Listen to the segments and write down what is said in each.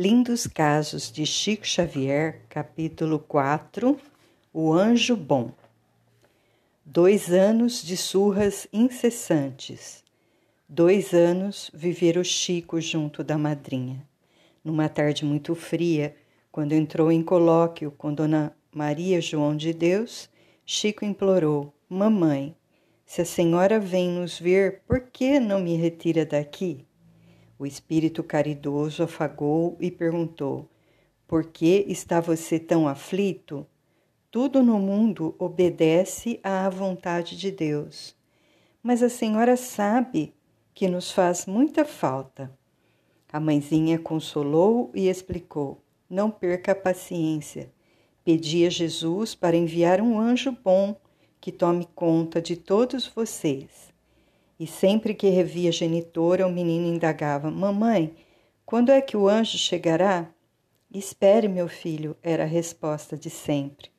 Lindos Casos de Chico Xavier, capítulo 4 O Anjo Bom. Dois anos de surras incessantes. Dois anos vivera o Chico junto da madrinha. Numa tarde muito fria, quando entrou em colóquio com Dona Maria João de Deus, Chico implorou: Mamãe, se a senhora vem nos ver, por que não me retira daqui? O espírito caridoso afagou e perguntou: Por que está você tão aflito? Tudo no mundo obedece à vontade de Deus. Mas a senhora sabe que nos faz muita falta. A mãezinha consolou e explicou: Não perca a paciência. Pedi a Jesus para enviar um anjo bom que tome conta de todos vocês. E sempre que revia a genitora, o menino indagava: Mamãe, quando é que o anjo chegará? Espere, meu filho, era a resposta de sempre.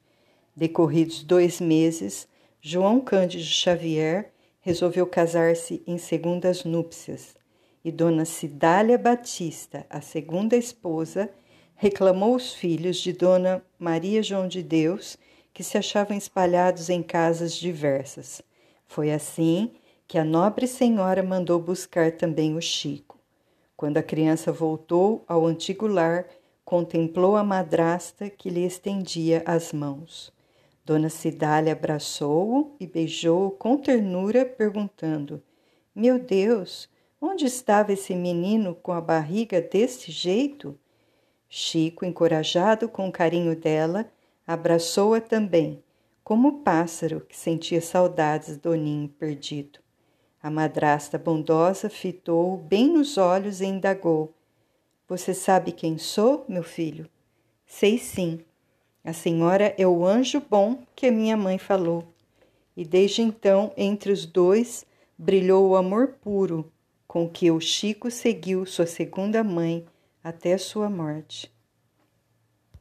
Decorridos dois meses, João Cândido Xavier resolveu casar-se em segundas núpcias e Dona Cidália Batista, a segunda esposa, reclamou os filhos de Dona Maria João de Deus que se achavam espalhados em casas diversas. Foi assim que a nobre senhora mandou buscar também o Chico. Quando a criança voltou ao antigo lar, contemplou a madrasta que lhe estendia as mãos. Dona Cidália abraçou-o e beijou-o com ternura, perguntando: Meu Deus, onde estava esse menino com a barriga desse jeito? Chico, encorajado com o carinho dela, abraçou-a também, como o pássaro que sentia saudades do ninho perdido. A madrasta bondosa fitou-o bem nos olhos e indagou: Você sabe quem sou, meu filho? Sei sim. A senhora é o anjo bom que a minha mãe falou. E desde então, entre os dois, brilhou o amor puro com que o Chico seguiu sua segunda mãe até sua morte.